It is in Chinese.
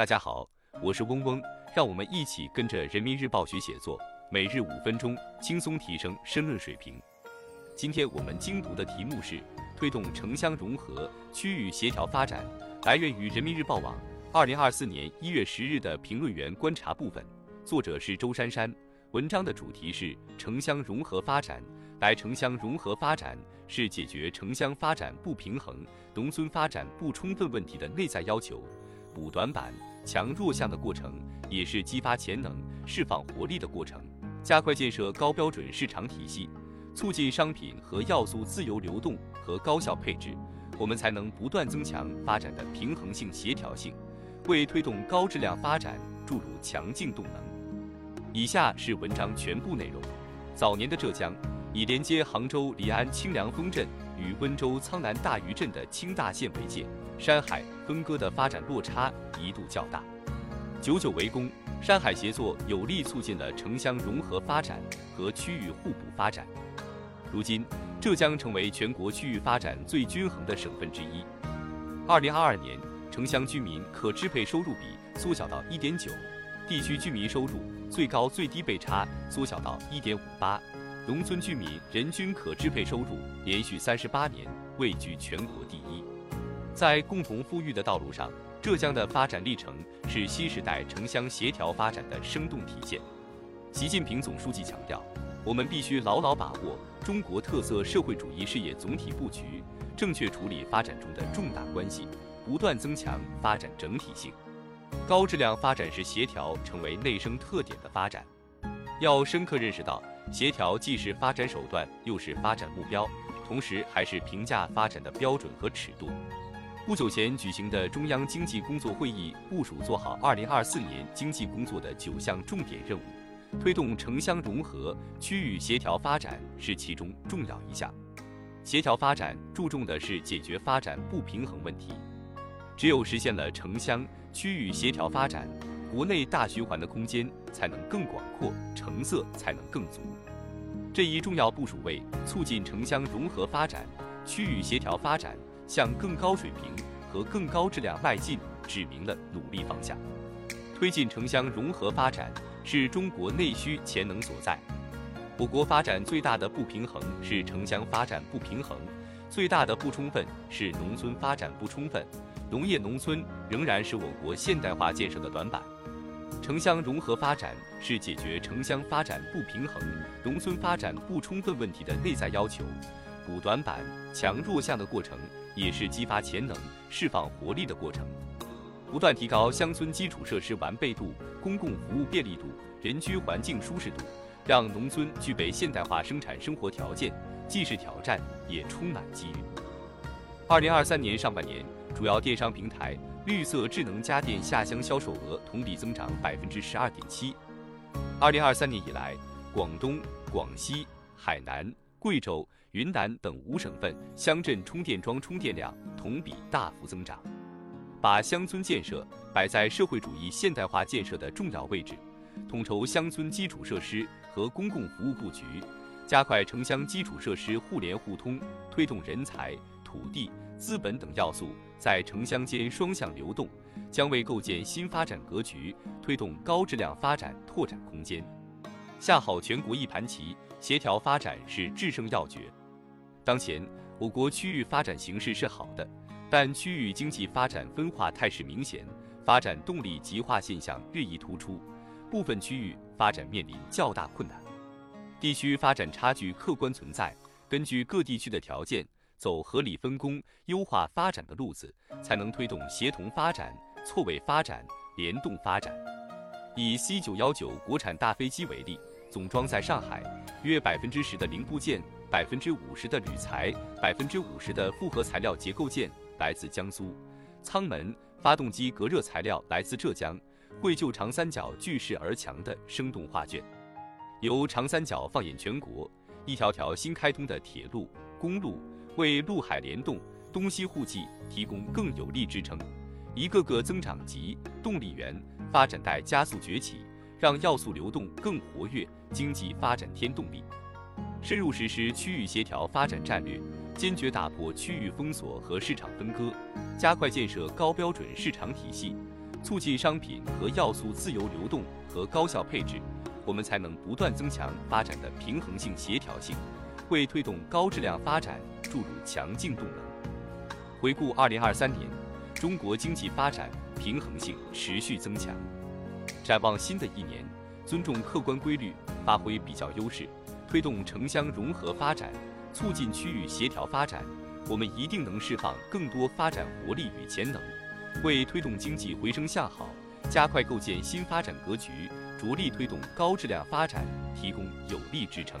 大家好，我是嗡嗡，让我们一起跟着人民日报学写作，每日五分钟，轻松提升申论水平。今天我们精读的题目是推动城乡融合、区域协调发展，来源于人民日报网二零二四年一月十日的评论员观察部分，作者是周珊珊。文章的主题是城乡融合发展。来，城乡融合发展是解决城乡发展不平衡、农村发展不充分问题的内在要求。补短板、强弱项的过程，也是激发潜能、释放活力的过程。加快建设高标准市场体系，促进商品和要素自由流动和高效配置，我们才能不断增强发展的平衡性、协调性，为推动高质量发展注入强劲动能。以下是文章全部内容。早年的浙江，以连接杭州离安清凉峰镇与温州苍南大余镇的清大县为界。山海分割的发展落差一度较大，久久为功，山海协作有力促进了城乡融合发展和区域互补发展。如今，浙江成为全国区域发展最均衡的省份之一。二零二二年，城乡居民可支配收入比缩小到一点九，地区居民收入最高最低倍差缩小到一点五八，农村居民人均可支配收入连续三十八年位居全国第一。在共同富裕的道路上，浙江的发展历程是新时代城乡协调发展的生动体现。习近平总书记强调，我们必须牢牢把握中国特色社会主义事业总体布局，正确处理发展中的重大关系，不断增强发展整体性。高质量发展是协调成为内生特点的发展。要深刻认识到，协调既是发展手段，又是发展目标，同时还是评价发展的标准和尺度。不久前举行的中央经济工作会议部署做好2024年经济工作的九项重点任务，推动城乡融合、区域协调发展是其中重要一项。协调发展注重的是解决发展不平衡问题，只有实现了城乡区域协调发展，国内大循环的空间才能更广阔，成色才能更足。这一重要部署为促进城乡融合发展、区域协调发展。向更高水平和更高质量迈进，指明了努力方向。推进城乡融合发展是中国内需潜能所在。我国发展最大的不平衡是城乡发展不平衡，最大的不充分是农村发展不充分。农业农村仍然是我国现代化建设的短板。城乡融合发展是解决城乡发展不平衡、农村发展不充分问题的内在要求。补短板、强弱项的过程。也是激发潜能、释放活力的过程。不断提高乡村基础设施完备度、公共服务便利度、人居环境舒适度，让农村具备现代化生产生活条件，既是挑战，也充满机遇。二零二三年上半年，主要电商平台绿色智能家电下乡销售额同比增长百分之十二点七。二零二三年以来，广东、广西、海南。贵州、云南等五省份乡镇充电桩充电量同比大幅增长，把乡村建设摆在社会主义现代化建设的重要位置，统筹乡村基础设施和公共服务布局，加快城乡基础设施互联互通，推动人才、土地、资本等要素在城乡间双向流动，将为构建新发展格局、推动高质量发展拓展空间。下好全国一盘棋，协调发展是制胜要诀。当前，我国区域发展形势是好的，但区域经济发展分化态势明显，发展动力极化现象日益突出，部分区域发展面临较大困难，地区发展差距客观存在。根据各地区的条件，走合理分工、优化发展的路子，才能推动协同发展、错位发展、联动发展。以 C 九幺九国产大飞机为例。总装在上海，约百分之十的零部件、百分之五十的铝材、百分之五十的复合材料结构件来自江苏；舱门、发动机隔热材料来自浙江，绘就长三角聚势而强的生动画卷。由长三角放眼全国，一条条新开通的铁路、公路为陆海联动、东西互济提供更有力支撑，一个个增长极、动力源、发展带加速崛起。让要素流动更活跃，经济发展添动力。深入实施区域协调发展战略，坚决打破区域封锁和市场分割，加快建设高标准市场体系，促进商品和要素自由流动和高效配置，我们才能不断增强发展的平衡性、协调性，为推动高质量发展注入强劲动能。回顾二零二三年，中国经济发展平衡性持续增强。展望新的一年，尊重客观规律，发挥比较优势，推动城乡融合发展，促进区域协调发展，我们一定能释放更多发展活力与潜能。为推动经济回升向好，加快构建新发展格局，着力推动高质量发展提供有力支撑。